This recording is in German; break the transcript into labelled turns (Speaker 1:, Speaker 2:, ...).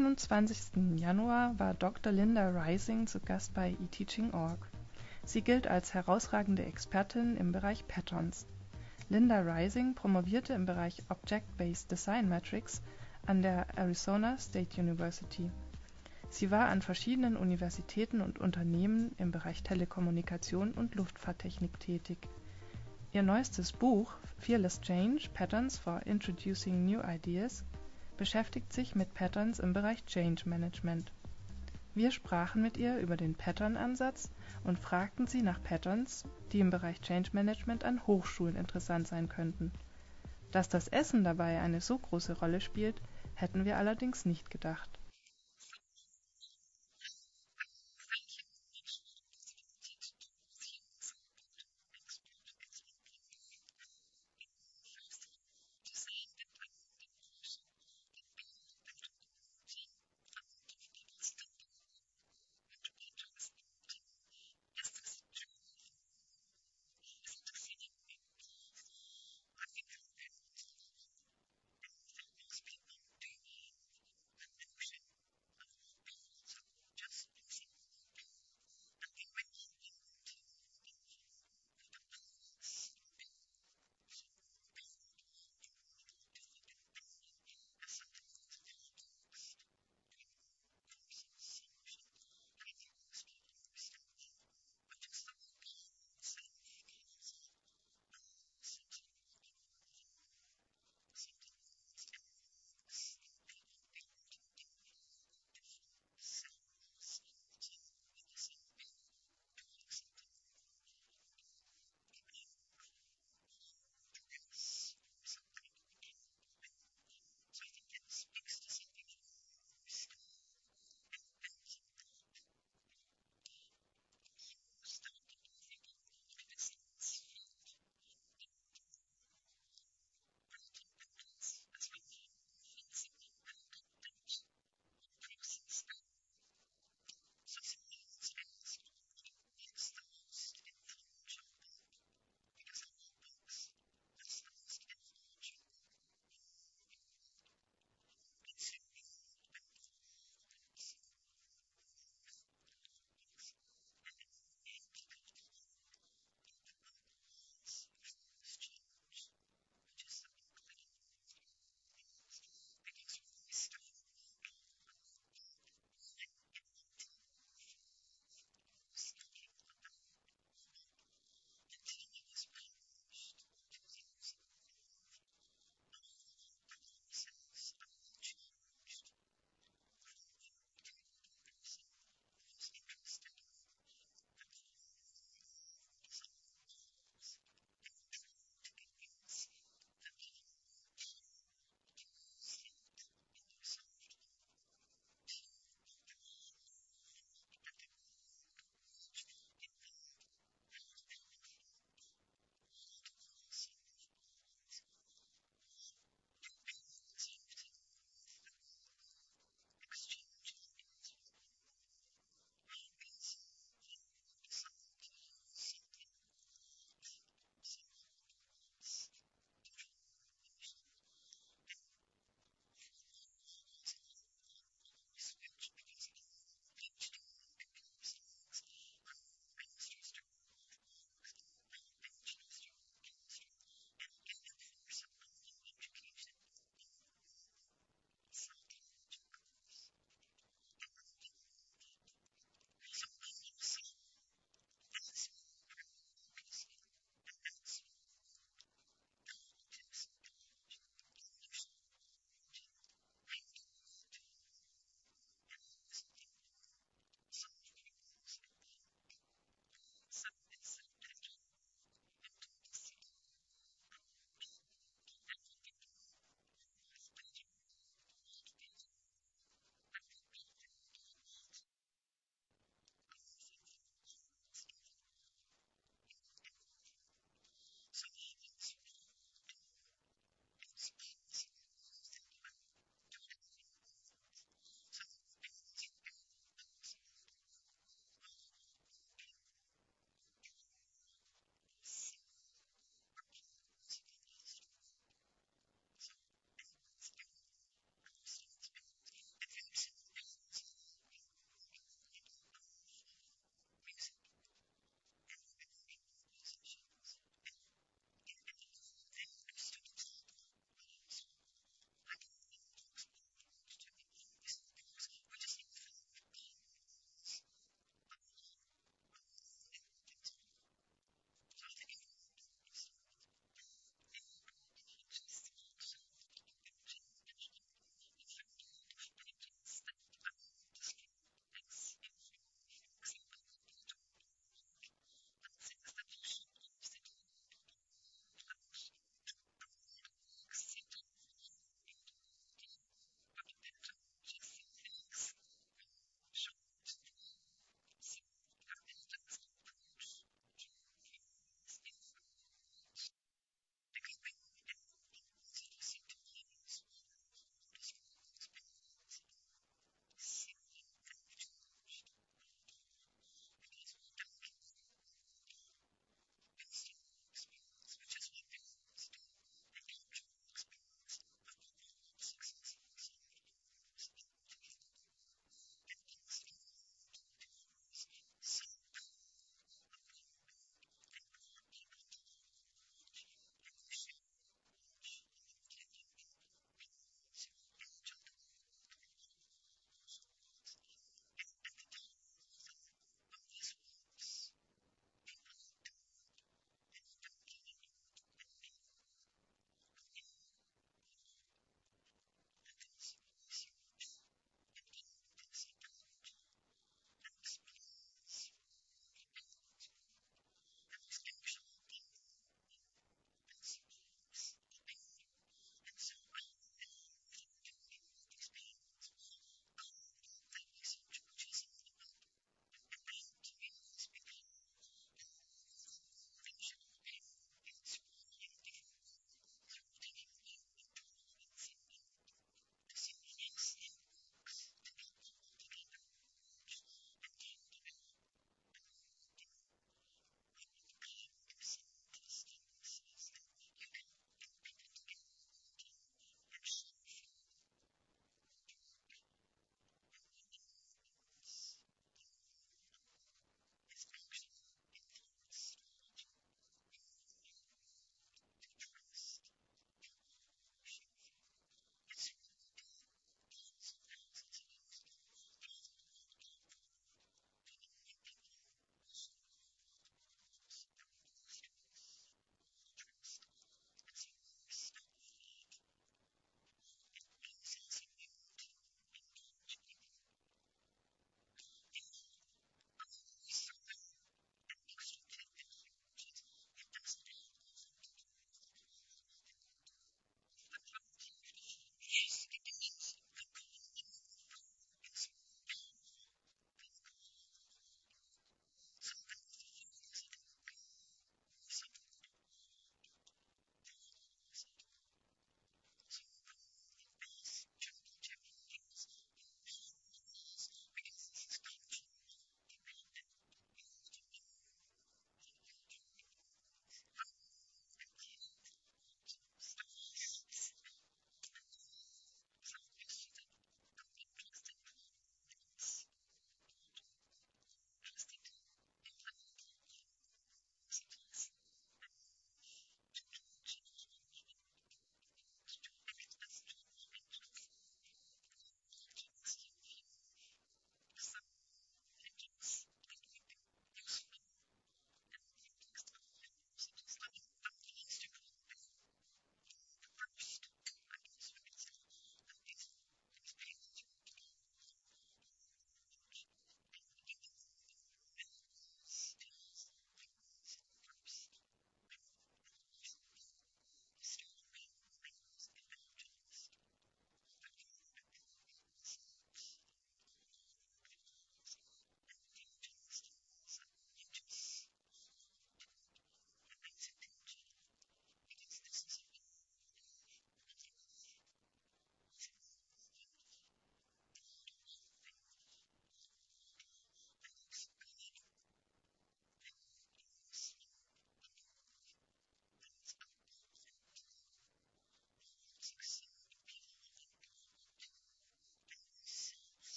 Speaker 1: 29. Januar war Dr. Linda Rising zu Gast bei eTeaching.org. Sie gilt als herausragende Expertin im Bereich Patterns. Linda Rising promovierte im Bereich Object-Based Design Metrics an der Arizona State University. Sie war an verschiedenen Universitäten und Unternehmen im Bereich Telekommunikation und Luftfahrttechnik tätig. Ihr neuestes Buch Fearless Change: Patterns for Introducing New Ideas beschäftigt sich mit Patterns im Bereich Change Management. Wir sprachen mit ihr über den Pattern-Ansatz und fragten sie nach Patterns, die im Bereich Change Management an Hochschulen interessant sein könnten. Dass das Essen dabei eine so große Rolle spielt, hätten wir allerdings nicht gedacht